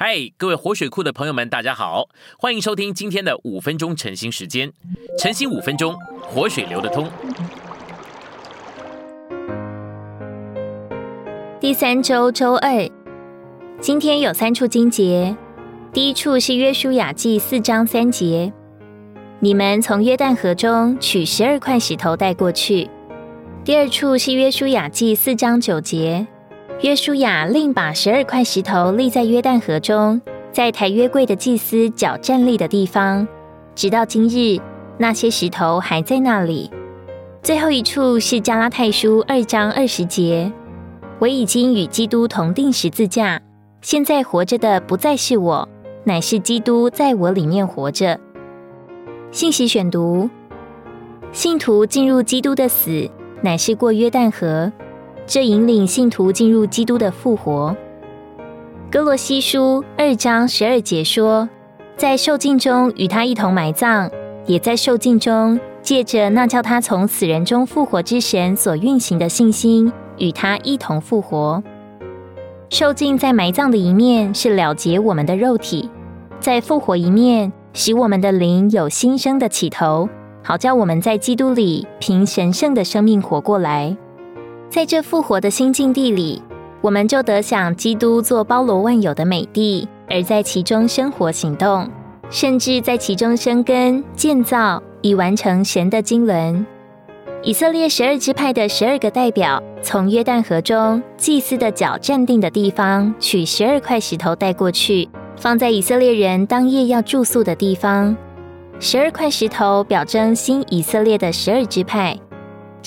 嗨，各位活水库的朋友们，大家好，欢迎收听今天的五分钟晨兴时间。晨兴五分钟，活水流得通。第三周周二，今天有三处经节。第一处是约书亚记四章三节，你们从约旦河中取十二块石头带过去。第二处是约书亚记四章九节。约书亚另把十二块石头立在约旦河中，在抬约柜的祭司脚站立的地方，直到今日，那些石头还在那里。最后一处是加拉太书二章二十节，我已经与基督同定十字架，现在活着的不再是我，乃是基督在我里面活着。信息选读：信徒进入基督的死，乃是过约旦河。这引领信徒进入基督的复活。哥罗西书二章十二节说，在受尽中与他一同埋葬，也在受尽中借着那叫他从死人中复活之神所运行的信心，与他一同复活。受尽在埋葬的一面是了结我们的肉体，在复活一面使我们的灵有新生的起头，好叫我们在基督里凭神圣的生命活过来。在这复活的新境地里，我们就得享基督做包罗万有的美地，而在其中生活行动，甚至在其中生根建造，以完成神的经纶。以色列十二支派的十二个代表，从约旦河中祭司的脚站定的地方取十二块石头带过去，放在以色列人当夜要住宿的地方。十二块石头表征新以色列的十二支派。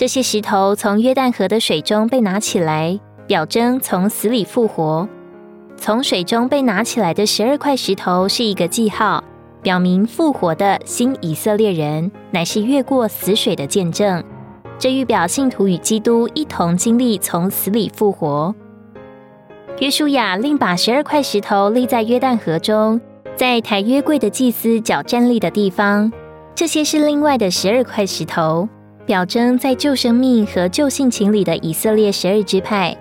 这些石头从约旦河的水中被拿起来，表征从死里复活。从水中被拿起来的十二块石头是一个记号，表明复活的新以色列人乃是越过死水的见证。这预表信徒与基督一同经历从死里复活。约书亚另把十二块石头立在约旦河中，在抬约柜的祭司脚站立的地方。这些是另外的十二块石头。表征在救生命和救性情里的以色列十二支派，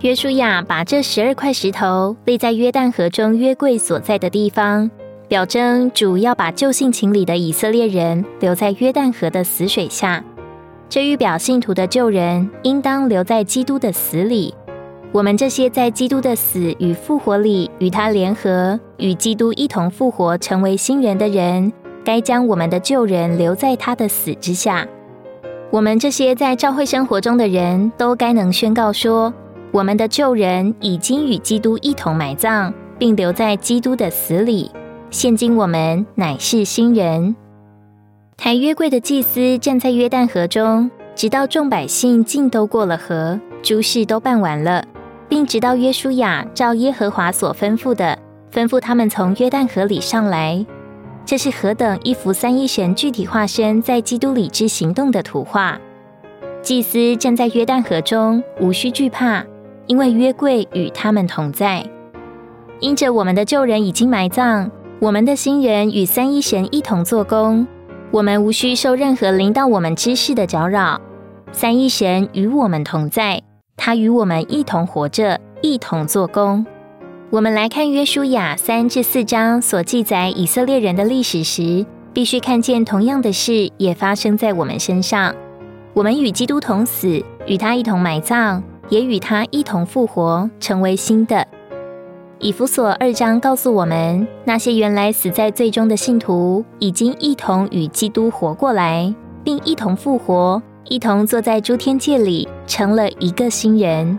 约书亚把这十二块石头立在约旦河中约柜所在的地方，表征主要把救性情里的以色列人留在约旦河的死水下。这预表信徒的救人应当留在基督的死里。我们这些在基督的死与复活里与他联合，与基督一同复活成为新人的人，该将我们的旧人留在他的死之下。我们这些在教会生活中的人都该能宣告说：我们的旧人已经与基督一同埋葬，并留在基督的死里。现今我们乃是新人。抬约柜的祭司站在约旦河中，直到众百姓尽都过了河，诸事都办完了，并直到约书亚照耶和华所吩咐的，吩咐他们从约旦河里上来。这是何等一幅三一神具体化身在基督里之行动的图画！祭司站在约旦河中，无需惧怕，因为约柜与他们同在。因着我们的旧人已经埋葬，我们的新人与三一神一同做工，我们无需受任何临到我们之事的搅扰。三一神与我们同在，他与我们一同活着，一同做工。我们来看约书亚三至四章所记载以色列人的历史时，必须看见同样的事也发生在我们身上。我们与基督同死，与他一同埋葬，也与他一同复活，成为新的。以弗所二章告诉我们，那些原来死在最终的信徒，已经一同与基督活过来，并一同复活，一同坐在诸天界里，成了一个新人。